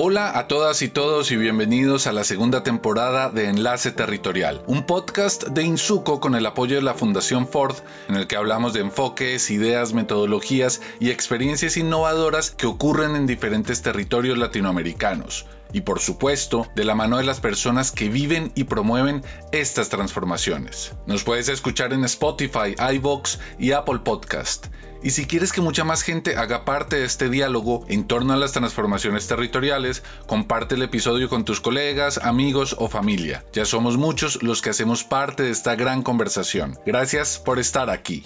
Hola a todas y todos y bienvenidos a la segunda temporada de Enlace Territorial, un podcast de Insuco con el apoyo de la Fundación Ford en el que hablamos de enfoques, ideas, metodologías y experiencias innovadoras que ocurren en diferentes territorios latinoamericanos y por supuesto de la mano de las personas que viven y promueven estas transformaciones. Nos puedes escuchar en Spotify, iVoox y Apple Podcast. Y si quieres que mucha más gente haga parte de este diálogo en torno a las transformaciones territoriales, comparte el episodio con tus colegas, amigos o familia. Ya somos muchos los que hacemos parte de esta gran conversación. Gracias por estar aquí.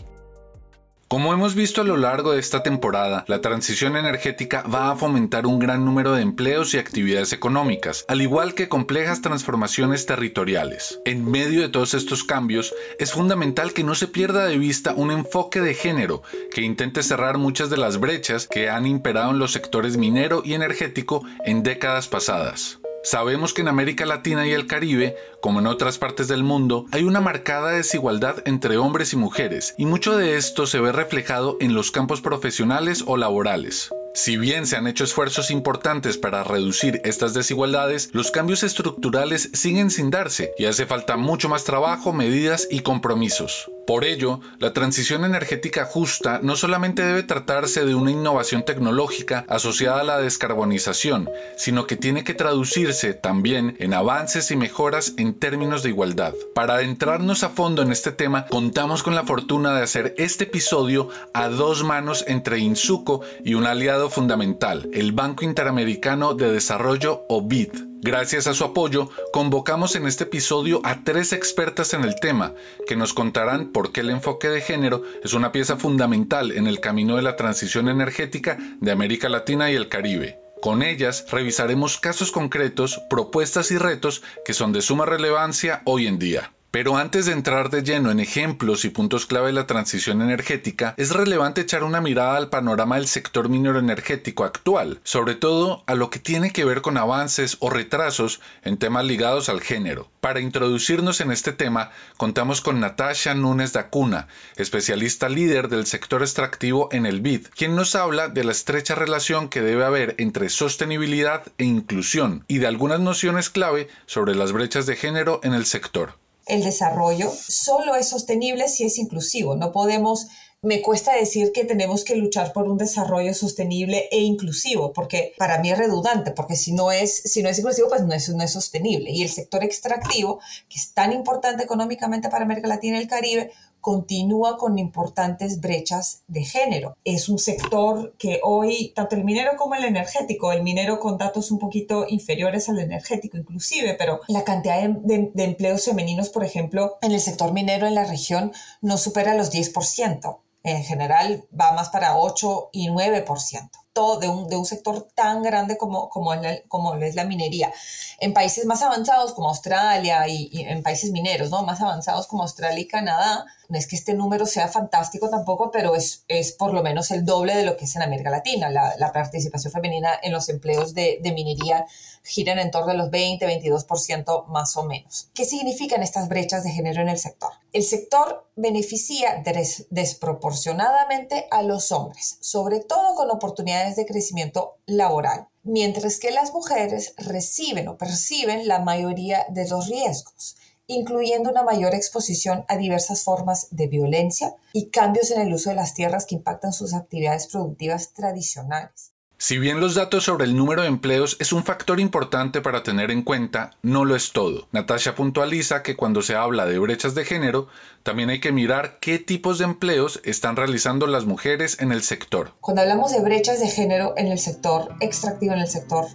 Como hemos visto a lo largo de esta temporada, la transición energética va a fomentar un gran número de empleos y actividades económicas, al igual que complejas transformaciones territoriales. En medio de todos estos cambios, es fundamental que no se pierda de vista un enfoque de género que intente cerrar muchas de las brechas que han imperado en los sectores minero y energético en décadas pasadas. Sabemos que en América Latina y el Caribe, como en otras partes del mundo, hay una marcada desigualdad entre hombres y mujeres, y mucho de esto se ve reflejado en los campos profesionales o laborales. Si bien se han hecho esfuerzos importantes para reducir estas desigualdades, los cambios estructurales siguen sin darse y hace falta mucho más trabajo, medidas y compromisos. Por ello, la transición energética justa no solamente debe tratarse de una innovación tecnológica asociada a la descarbonización, sino que tiene que traducirse también en avances y mejoras en términos de igualdad. Para adentrarnos a fondo en este tema, contamos con la fortuna de hacer este episodio a dos manos entre Insuco y un aliado fundamental, el Banco Interamericano de Desarrollo o BID. Gracias a su apoyo, convocamos en este episodio a tres expertas en el tema, que nos contarán por qué el enfoque de género es una pieza fundamental en el camino de la transición energética de América Latina y el Caribe. Con ellas revisaremos casos concretos, propuestas y retos que son de suma relevancia hoy en día. Pero antes de entrar de lleno en ejemplos y puntos clave de la transición energética, es relevante echar una mirada al panorama del sector minero energético actual, sobre todo a lo que tiene que ver con avances o retrasos en temas ligados al género. Para introducirnos en este tema, contamos con Natasha Núñez Dacuna, especialista líder del sector extractivo en el BID, quien nos habla de la estrecha relación que debe haber entre sostenibilidad e inclusión y de algunas nociones clave sobre las brechas de género en el sector el desarrollo solo es sostenible si es inclusivo. No podemos, me cuesta decir que tenemos que luchar por un desarrollo sostenible e inclusivo, porque para mí es redundante, porque si no es, si no es inclusivo, pues no es, no es sostenible. Y el sector extractivo, que es tan importante económicamente para América Latina y el Caribe, continúa con importantes brechas de género. Es un sector que hoy, tanto el minero como el energético, el minero con datos un poquito inferiores al energético inclusive, pero la cantidad de, empleos femeninos, por ejemplo, en el sector minero en la región no supera los 10%. En general va más para 8 y 9% todo de un, de un sector tan grande como, como, como es la minería. En países más avanzados como Australia y, y, en países mineros, ¿no? Más avanzados como Australia y Canadá, no es que este número sea fantástico tampoco, pero es, es por lo menos el doble de lo que es en América Latina. La, la participación femenina en los empleos de, de minería gira en torno de los 20-22% más o menos. ¿Qué significan estas brechas de género en el sector? El sector beneficia des, desproporcionadamente a los hombres, sobre todo con oportunidades de crecimiento laboral, mientras que las mujeres reciben o perciben la mayoría de los riesgos incluyendo una mayor exposición a diversas formas de violencia y cambios en el uso de las tierras que impactan sus actividades productivas tradicionales. Si bien los datos sobre el número de empleos es un factor importante para tener en cuenta, no lo es todo. Natasha puntualiza que cuando se habla de brechas de género, también hay que mirar qué tipos de empleos están realizando las mujeres en el sector. Cuando hablamos de brechas de género en el sector extractivo, en el sector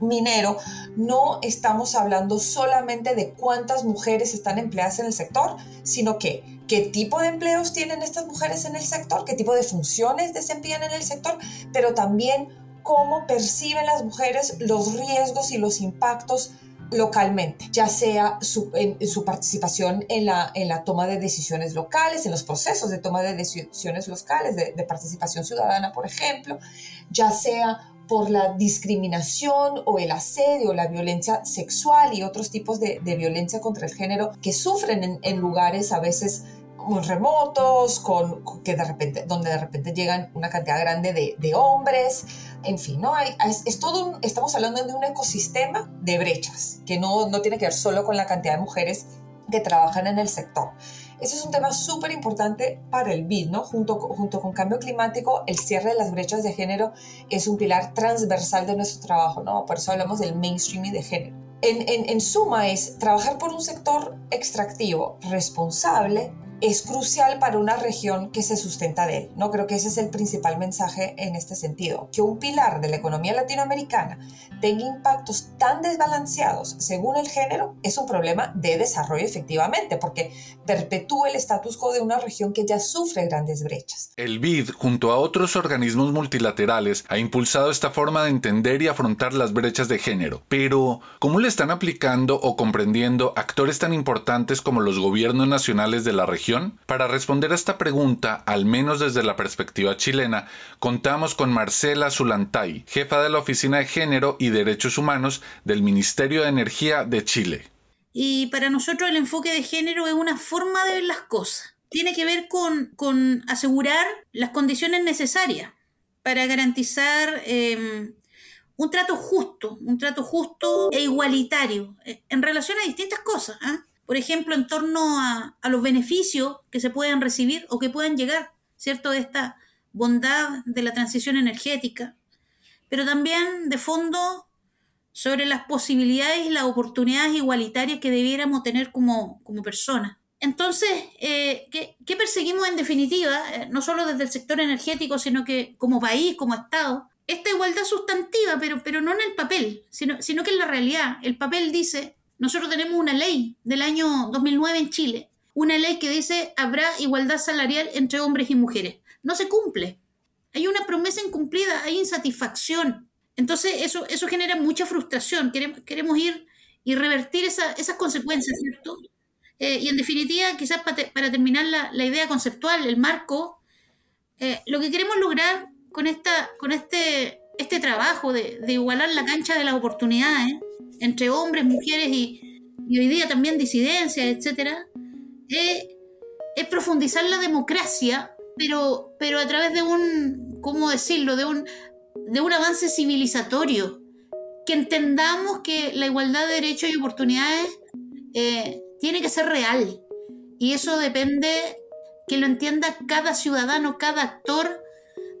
minero, no estamos hablando solamente de cuántas mujeres están empleadas en el sector, sino que qué tipo de empleos tienen estas mujeres en el sector, qué tipo de funciones desempeñan en el sector, pero también cómo perciben las mujeres los riesgos y los impactos localmente, ya sea su, participación en la, toma de decisiones locales, en los procesos de toma de decisiones locales, de, de participación ciudadana, por ejemplo, ya sea por la discriminación o el asedio, la violencia sexual y otros tipos de, de violencia contra el género que sufren en, en lugares a veces muy remotos, con, que de repente, donde de repente llegan una cantidad grande de, de hombres, en fin, ¿no? Hay, es, es, todo un, estamos hablando de un ecosistema de brechas, que no, no tiene que ver solo con la cantidad de mujeres que trabajan en el sector. Ese es un tema súper importante para el BID, ¿no? Junto, junto con cambio climático, el cierre de las brechas de género es un pilar transversal de nuestro trabajo, ¿no? Por eso hablamos del mainstreaming de género. En, en, en suma, es trabajar por un sector extractivo responsable, es crucial para una región que se sustenta de él. No creo que ese es el principal mensaje en este sentido, que un pilar de la economía latinoamericana tenga impactos tan desbalanceados según el género es un problema de desarrollo efectivamente, porque perpetúa el status quo de una región que ya sufre grandes brechas. El BID, junto a otros organismos multilaterales, ha impulsado esta forma de entender y afrontar las brechas de género. Pero, ¿cómo le están aplicando o comprendiendo actores tan importantes como los gobiernos nacionales de la región? Para responder a esta pregunta, al menos desde la perspectiva chilena, contamos con Marcela Zulantay, jefa de la Oficina de Género y Derechos Humanos del Ministerio de Energía de Chile. Y para nosotros el enfoque de género es una forma de ver las cosas. Tiene que ver con, asegurar las condiciones necesarias para garantizar eh, un trato justo, un trato justo e igualitario eh, en relación a distintas cosas. ¿eh? Por ejemplo, en torno a, a, los beneficios que se pueden recibir o que puedan llegar, ¿cierto?, de esta bondad de la transición energética, pero también de fondo sobre las posibilidades y las oportunidades igualitarias que debiéramos tener como, como personas. Entonces, eh, ¿qué, ¿qué, perseguimos en definitiva? Eh, no solo desde el sector energético, sino que como país, como Estado, esta igualdad sustantiva, pero, pero no en el papel, sino, sino que en la realidad. El papel dice, nosotros tenemos una ley del año 2009 en Chile, una ley que dice habrá igualdad salarial entre hombres y mujeres. No se cumple. Hay una promesa incumplida, hay insatisfacción. Entonces eso, eso genera mucha frustración. Queremos, queremos ir y revertir esa, esas consecuencias, ¿cierto? Eh, y en definitiva, quizás para, te, para terminar la, la, idea conceptual, el marco, eh, lo que queremos lograr con, esta, con este, este trabajo de, de igualar la cancha de las oportunidades entre hombres, mujeres y, hoy día también disidencias, etcétera, es, es, profundizar la democracia, pero, pero a través de un, ¿cómo decirlo?, de un, de un avance civilizatorio, que entendamos que la igualdad de derechos y oportunidades eh, tiene que ser real. Y eso depende que lo entienda cada ciudadano, cada actor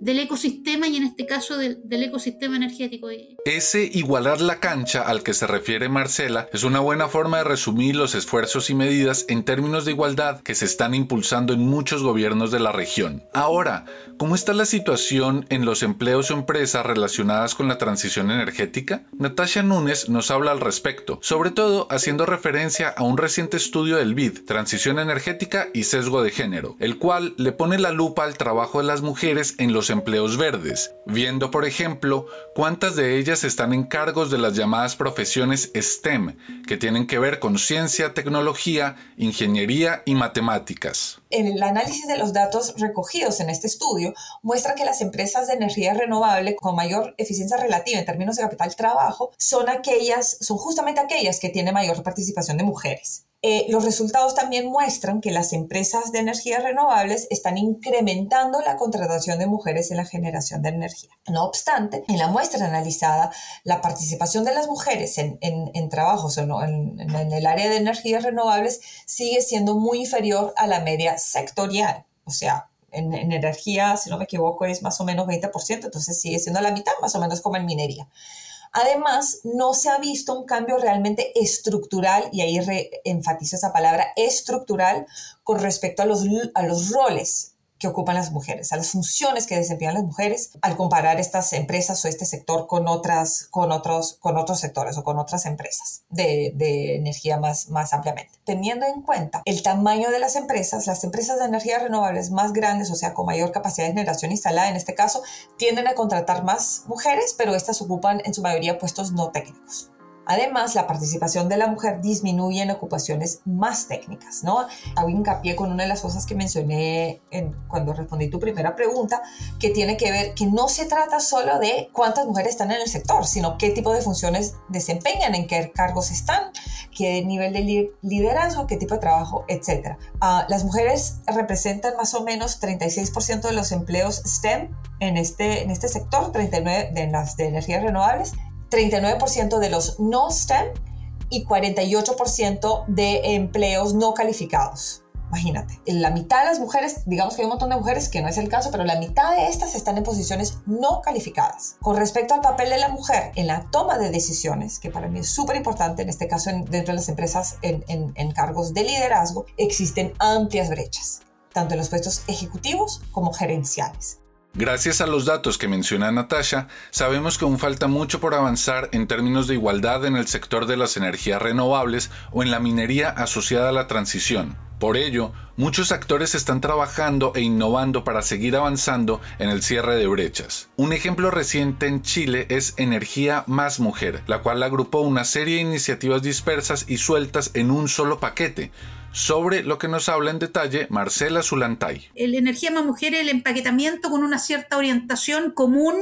del ecosistema y en este caso del, ecosistema energético. Ese igualar la cancha al que se refiere Marcela es una buena forma de resumir los esfuerzos y medidas en términos de igualdad que se están impulsando en muchos gobiernos de la región. Ahora, ¿cómo está la situación en los empleos o empresas relacionadas con la transición energética? Natasha Núñez nos habla al respecto, sobre todo haciendo referencia a un reciente estudio del BID, Transición Energética y Sesgo de Género, el cual le pone la lupa al trabajo de las mujeres en los empleos verdes, viendo por ejemplo cuántas de ellas están en cargos de las llamadas profesiones STEM, que tienen que ver con ciencia, tecnología, ingeniería y matemáticas. El análisis de los datos recogidos en este estudio muestra que las empresas de energía renovable con mayor eficiencia relativa en términos de capital trabajo son aquellas, son justamente aquellas que tienen mayor participación de mujeres. Eh, los resultados también muestran que las empresas de energías renovables están incrementando la contratación de mujeres en la generación de energía. No obstante, en la muestra analizada, la participación de las mujeres en, trabajos en, en el área de energías renovables sigue siendo muy inferior a la media sectorial. O sea, en, en, energía, si no me equivoco, es más o menos 20%, entonces sigue siendo la mitad, más o menos como en minería. Además, no se ha visto un cambio realmente estructural, y ahí enfatizo esa palabra, estructural, con respecto a los, a los roles que ocupan las mujeres, a las funciones que desempeñan las mujeres al comparar estas empresas o este sector con, otras, con, otros, con otros sectores o con otras empresas de, energía más, más ampliamente. Teniendo en cuenta el tamaño de las empresas, las empresas de energías renovables más grandes, o sea, con mayor capacidad de generación instalada en este caso, tienden a contratar más mujeres, pero estas ocupan en su mayoría puestos no técnicos. Además, la participación de la mujer disminuye en ocupaciones más técnicas, ¿no? Hago hincapié con una de las cosas que mencioné en, cuando respondí tu primera pregunta, que tiene que ver que no se trata solo de cuántas mujeres están en el sector, sino qué tipo de funciones desempeñan, en qué cargos están, qué nivel de liderazgo, qué tipo de trabajo, etc. Ah, las mujeres representan más o menos 36% de los empleos STEM en este, en este sector, 39% de las de energías renovables 39% de los no STEM y 48% de empleos no calificados. Imagínate, la mitad de las mujeres, digamos que hay un montón de mujeres que no es el caso, pero la mitad de estas están en posiciones no calificadas. Con respecto al papel de la mujer en la toma de decisiones, que para mí es súper importante, en este caso dentro de las empresas en, en cargos de liderazgo, existen amplias brechas, tanto en los puestos ejecutivos como gerenciales. Gracias a los datos que menciona Natasha, sabemos que aún falta mucho por avanzar en términos de igualdad en el sector de las energías renovables o en la minería asociada a la transición. Por ello, muchos actores están trabajando e innovando para seguir avanzando en el cierre de brechas. Un ejemplo reciente en Chile es Energía más Mujer, la cual agrupó una serie de iniciativas dispersas y sueltas en un solo paquete, sobre lo que nos habla en detalle Marcela Zulantay. El Energía más Mujer es el empaquetamiento con una cierta orientación común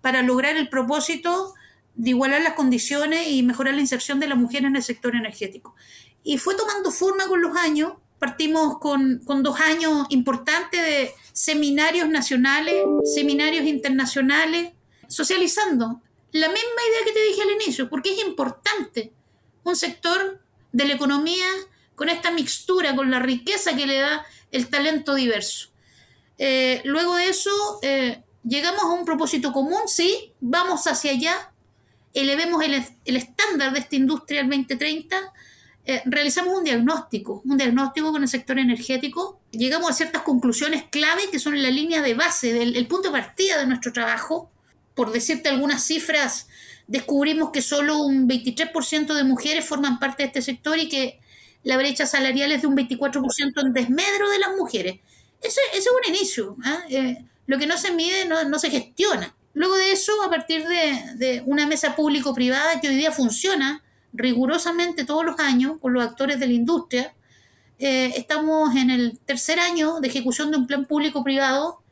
para lograr el propósito de igualar las condiciones y mejorar la inserción de la mujer en el sector energético. Y fue tomando forma con los años. Partimos con, con dos años importantes de seminarios nacionales, seminarios internacionales, socializando. La misma idea que te dije al inicio, porque es importante un sector de la economía con esta mixtura, con la riqueza que le da el talento diverso. Eh, luego de eso, eh, llegamos a un propósito común, sí, vamos hacia allá, elevemos el, el estándar de esta industria al 2030, eh, realizamos un diagnóstico, un diagnóstico con el sector energético, llegamos a ciertas conclusiones clave que son la línea de base, del el punto de partida de nuestro trabajo. Por decirte algunas cifras, descubrimos que solo un 23% de mujeres forman parte de este sector y que la brecha salarial es de un 24% en desmedro de las mujeres. Eso, es un inicio. ¿ah? Eh, lo que no se mide no, se gestiona. Luego de eso, a partir de, una mesa público-privada que hoy día funciona rigurosamente todos los años con los actores de la industria, eh, estamos en el tercer año de ejecución de un plan público-privado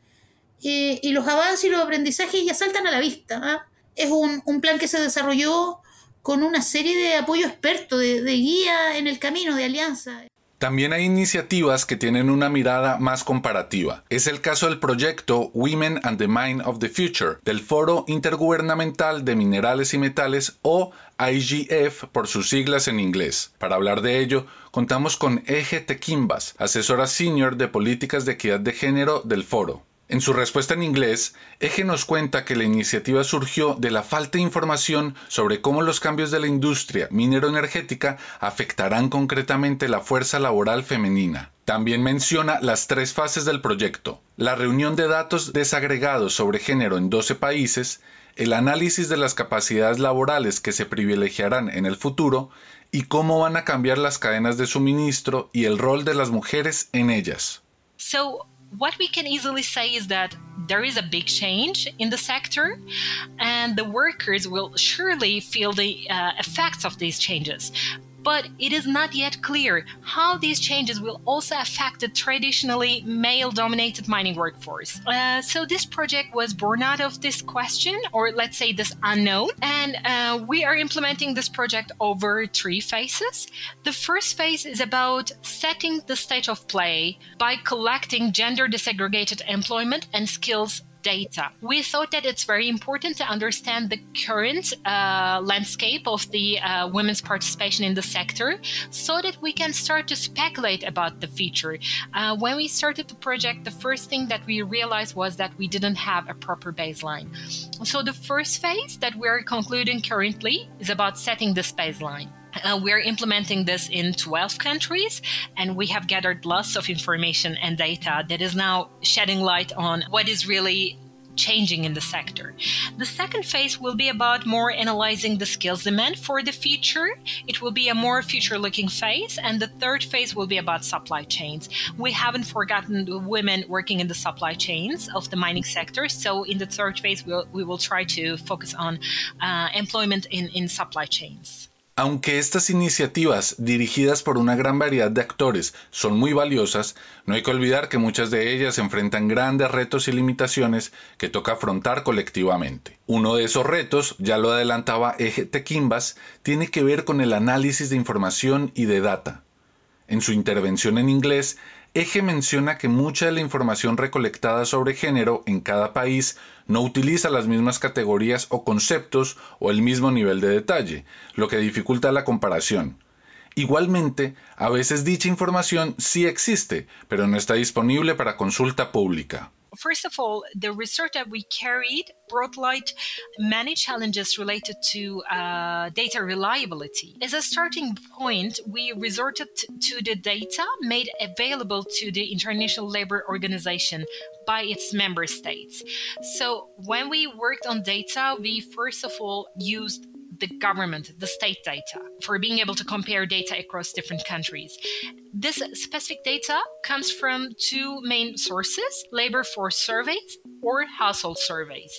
eh, y los avances y los aprendizajes ya saltan a la vista. ¿ah? Es un, un, plan que se desarrolló con una serie de apoyo experto, de, guía en el camino, de alianza. También hay iniciativas que tienen una mirada más comparativa. Es el caso del proyecto Women and the Mine of the Future del Foro Intergubernamental de Minerales y Metales o IGF por sus siglas en inglés. Para hablar de ello, contamos con Eje Tequimbas, asesora senior de políticas de equidad de género del foro. En su respuesta en inglés, Eje nos cuenta que la iniciativa surgió de la falta de información sobre cómo los cambios de la industria minero-energética afectarán concretamente la fuerza laboral femenina. También menciona las tres fases del proyecto, la reunión de datos desagregados sobre género en 12 países, el análisis de las capacidades laborales que se privilegiarán en el futuro y cómo van a cambiar las cadenas de suministro y el rol de las mujeres en ellas. What we can easily say is that there is a big change in the sector, and the workers will surely feel the uh, effects of these changes but it is not yet clear how these changes will also affect the traditionally male dominated mining workforce. Uh, so, this project was born out of this question, or let's say this unknown, and uh, we are implementing this project over three phases. The first phase is about setting the state of play by collecting gender disaggregated employment and skills data. We thought that it's very important to understand the current uh, landscape of the uh, women's participation in the sector so that we can start to speculate about the future. Uh, when we started the project, the first thing that we realized was that we didn't have a proper baseline. So the first phase that we're concluding currently is about setting this baseline. Uh, we are implementing this in 12 countries, and we have gathered lots of information and data that is now shedding light on what is really changing in the sector. The second phase will be about more analyzing the skills demand for the future. It will be a more future looking phase. And the third phase will be about supply chains. We haven't forgotten the women working in the supply chains of the mining sector. So in the third phase, we'll, we will try to focus on uh, employment in, in supply chains. Aunque estas iniciativas, dirigidas por una gran variedad de actores, son muy valiosas, no hay que olvidar que muchas de ellas enfrentan grandes retos y limitaciones que toca afrontar colectivamente. Uno de esos retos, ya lo adelantaba Eje Tequimbas, tiene que ver con el análisis de información y de data. En su intervención en inglés, Eje menciona que mucha de la información recolectada sobre género en cada país no utiliza las mismas categorías o conceptos o el mismo nivel de detalle, lo que dificulta la comparación. Igualmente, a veces dicha información sí existe, pero no está disponible para consulta pública. First of all, the research that we carried brought light many challenges related to uh, data reliability. As a starting point, we resorted to the data made available to the International Labour Organization by its member states. So, when we worked on data, we first of all used the government, the state data, for being able to compare data across different countries. This specific data comes from two main sources labor force surveys or household surveys.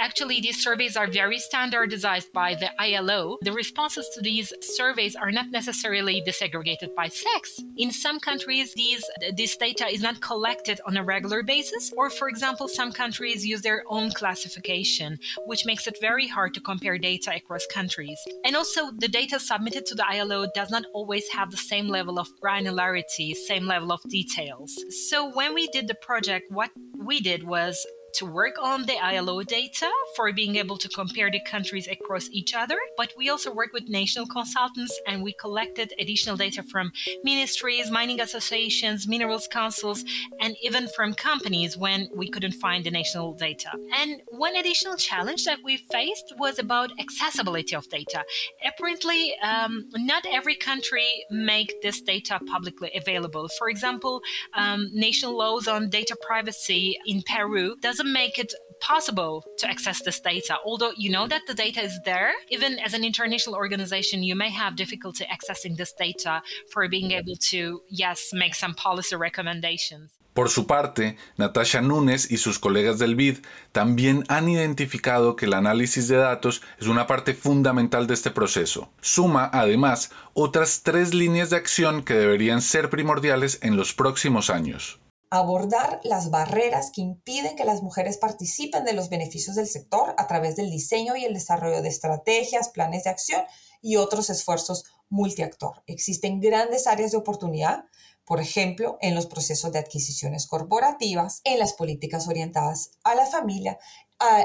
Actually, these surveys are very standardized by the ILO. The responses to these surveys are not necessarily disaggregated by sex. In some countries, these, this data is not collected on a regular basis, or for example, some countries use their own classification, which makes it very hard to compare data across countries. And also, the data submitted to the ILO does not always have the same level of granularity granularity, same level of details. So when we did the project, what we did was to work on the ILO data for being able to compare the countries across each other. But we also work with national consultants and we collected additional data from ministries, mining associations, minerals councils, and even from companies when we couldn't find the national data. And one additional challenge that we faced was about accessibility of data. Apparently, um, not every country make this data publicly available. For example, um, national laws on data privacy in Peru doesn't doesn't make it possible to access this data. Although you know that the data is there, even as an international organization, you may have difficulty accessing this data for being able to, yes, make some policy recommendations. Por su parte, Natasha Núñez y sus colegas del BID también han identificado que el análisis de datos es una parte fundamental de este proceso. Suma, además, otras tres líneas de acción que deberían ser primordiales en los próximos años abordar las barreras que impiden que las mujeres participen de los beneficios del sector a través del diseño y el desarrollo de estrategias, planes de acción y otros esfuerzos multiactor. Existen grandes áreas de oportunidad, por ejemplo, en los procesos de adquisiciones corporativas, en las políticas orientadas a la familia,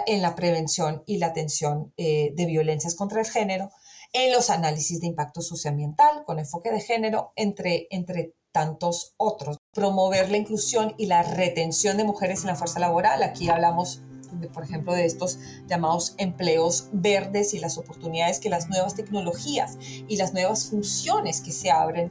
en la prevención y la atención eh, de violencias contra el género, en los análisis de impacto socioambiental con enfoque de género, entre, entre tantos otros. Promover la inclusión y la retención de mujeres en la fuerza laboral. Aquí hablamos, por ejemplo, de estos llamados empleos verdes y las oportunidades que las nuevas tecnologías y las nuevas funciones que se abren.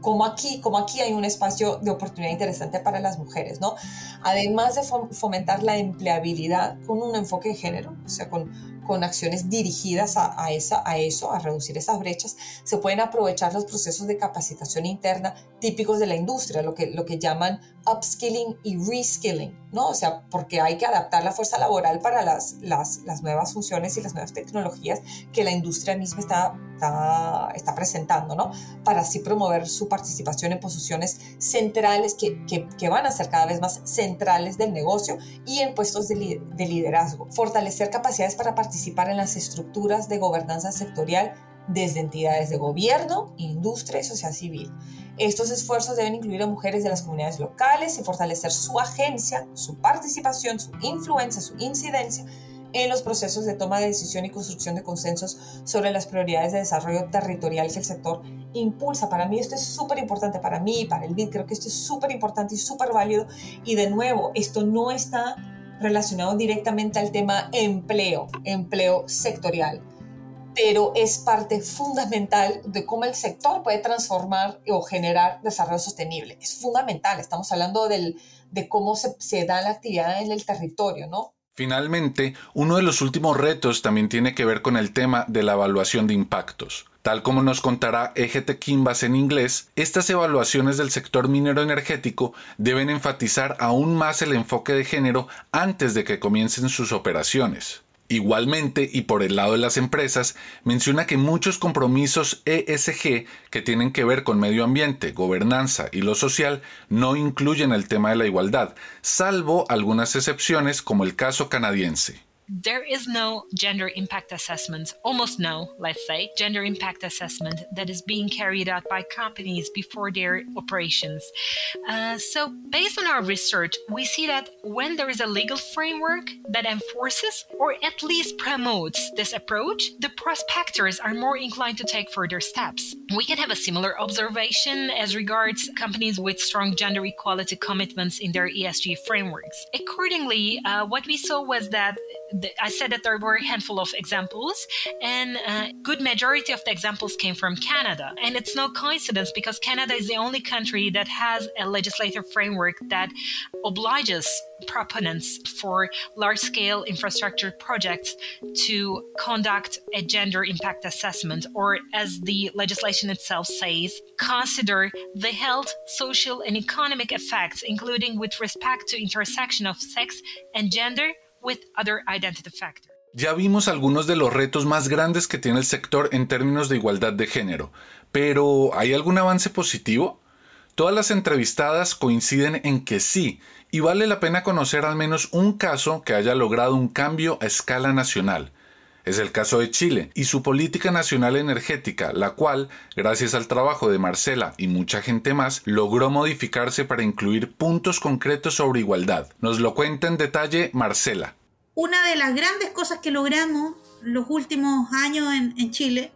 como aquí, como aquí hay un espacio de oportunidad interesante para las mujeres, ¿no? Además de fomentar la empleabilidad con un enfoque de género, o sea, con con acciones dirigidas a, esa, a eso, a reducir esas brechas, se pueden aprovechar los procesos de capacitación interna típicos de la industria, lo que, lo que llaman upskilling y reskilling, ¿no? O sea, porque hay que adaptar la fuerza laboral para las, las, las nuevas funciones y las nuevas tecnologías que la industria misma está, está, está presentando, ¿no? Para así promover su participación en posiciones centrales que, que, que, van a ser cada vez más centrales del negocio y en puestos de, de liderazgo. Fortalecer capacidades para participar en las estructuras de gobernanza sectorial desde entidades de gobierno, industria y sociedad civil. Estos esfuerzos deben incluir a mujeres de las comunidades locales y fortalecer su agencia, su participación, su influencia, su incidencia en los procesos de toma de decisión y construcción de consensos sobre las prioridades de desarrollo territorial que el sector impulsa. Para mí esto es súper importante, para mí y para el BID, creo que esto es súper importante y súper válido. Y de nuevo, esto no está relacionado directamente al tema empleo, empleo sectorial pero es parte fundamental de cómo el sector puede transformar o generar desarrollo sostenible. Es fundamental, estamos hablando del, de cómo se, se da la actividad en el territorio, ¿no? Finalmente, uno de los últimos retos también tiene que ver con el tema de la evaluación de impactos. Tal como nos contará EGT Kimbas en inglés, estas evaluaciones del sector minero energético deben enfatizar aún más el enfoque de género antes de que comiencen sus operaciones. Igualmente, y por el lado de las empresas, menciona que muchos compromisos ESG que tienen que ver con medio ambiente, gobernanza y lo social no incluyen el tema de la igualdad, salvo algunas excepciones como el caso canadiense. There is no gender impact assessment, almost no, let's say, gender impact assessment that is being carried out by companies before their operations. Uh, so, based on our research, we see that when there is a legal framework that enforces or at least promotes this approach, the prospectors are more inclined to take further steps. We can have a similar observation as regards companies with strong gender equality commitments in their ESG frameworks. Accordingly, uh, what we saw was that I said that there were a handful of examples, and a uh, good majority of the examples came from Canada. And it's no coincidence because Canada is the only country that has a legislative framework that obliges proponents for large scale infrastructure projects to conduct a gender impact assessment, or as the legislation itself says, consider the health, social, and economic effects, including with respect to intersection of sex and gender Ya vimos algunos de los retos más grandes que tiene el sector en términos de igualdad de género, pero ¿hay algún avance positivo? Todas las entrevistadas coinciden en que sí, y vale la pena conocer al menos un caso que haya logrado un cambio a escala nacional. Es el caso de Chile y su política nacional energética, la cual, gracias al trabajo de Marcela y mucha gente más, logró modificarse para incluir puntos concretos sobre igualdad. Nos lo cuenta en detalle Marcela. Una de las grandes cosas que logramos los últimos años en, Chile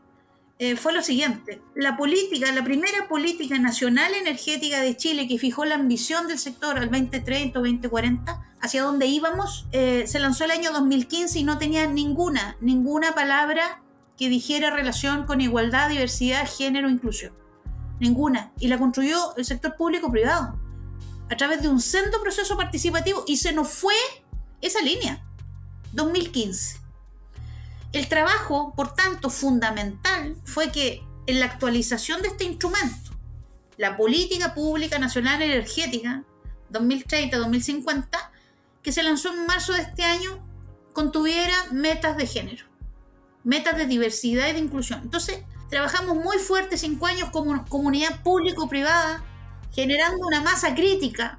eh, fue lo siguiente. La política, la primera política nacional energética de Chile que fijó la ambición del sector al 2030 o 2040 hacia dónde íbamos, eh, se lanzó el año 2015 y no tenía ninguna, ninguna palabra que dijera relación con igualdad, diversidad, género, inclusión. Ninguna. Y la construyó el sector público-privado a través de un centro proceso participativo y se nos fue esa línea. 2015. El trabajo, por tanto, fundamental fue que en la actualización de este instrumento, la Política Pública Nacional Energética 2030-2050, que se lanzó en marzo de este año contuviera metas de género, metas de diversidad y de inclusión. Entonces, trabajamos muy fuerte cinco años como comunidad público-privada, generando una masa crítica,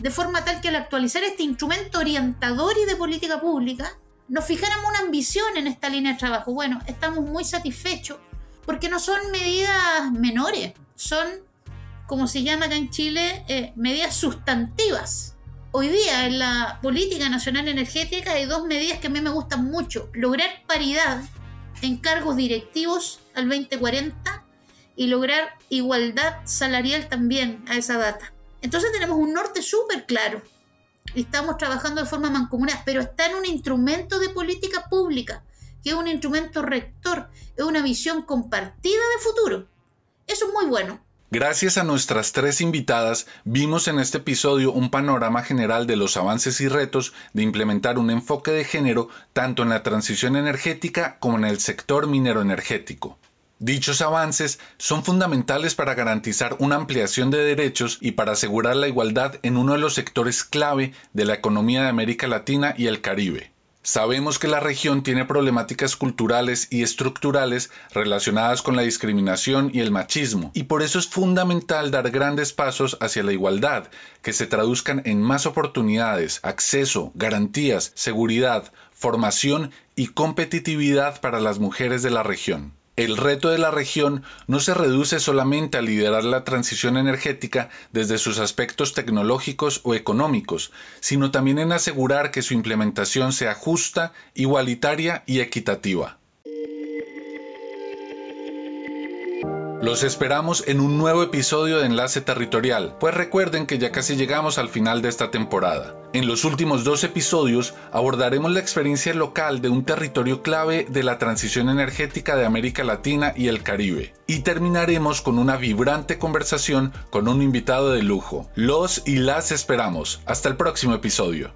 de forma tal que al actualizar este instrumento orientador y de política pública, nos fijáramos una ambición en esta línea de trabajo. Bueno, estamos muy satisfechos porque no son medidas menores, son, como se llama acá en Chile, eh, medidas sustantivas Hoy día en la política nacional energética hay dos medidas que a mí me gustan mucho. Lograr paridad en cargos directivos al 2040 y lograr igualdad salarial también a esa data. Entonces tenemos un norte súper claro. Estamos trabajando de forma mancomunada, pero está en un instrumento de política pública, que es un instrumento rector, es una visión compartida de futuro. Eso es muy bueno. Gracias a nuestras tres invitadas, vimos en este episodio un panorama general de los avances y retos de implementar un enfoque de género tanto en la transición energética como en el sector minero energético. Dichos avances son fundamentales para garantizar una ampliación de derechos y para asegurar la igualdad en uno de los sectores clave de la economía de América Latina y el Caribe. Sabemos que la región tiene problemáticas culturales y estructurales relacionadas con la discriminación y el machismo, y por eso es fundamental dar grandes pasos hacia la igualdad, que se traduzcan en más oportunidades, acceso, garantías, seguridad, formación y competitividad para las mujeres de la región. El reto de la región no se reduce solamente a liderar la transición energética desde sus aspectos tecnológicos o económicos, sino también en asegurar que su implementación sea justa, igualitaria y equitativa. Los esperamos en un nuevo episodio de Enlace Territorial, pues recuerden que ya casi llegamos al final de esta temporada. En los últimos dos episodios abordaremos la experiencia local de un territorio clave de la transición energética de América Latina y el Caribe. Y terminaremos con una vibrante conversación con un invitado de lujo. Los y las esperamos. Hasta el próximo episodio.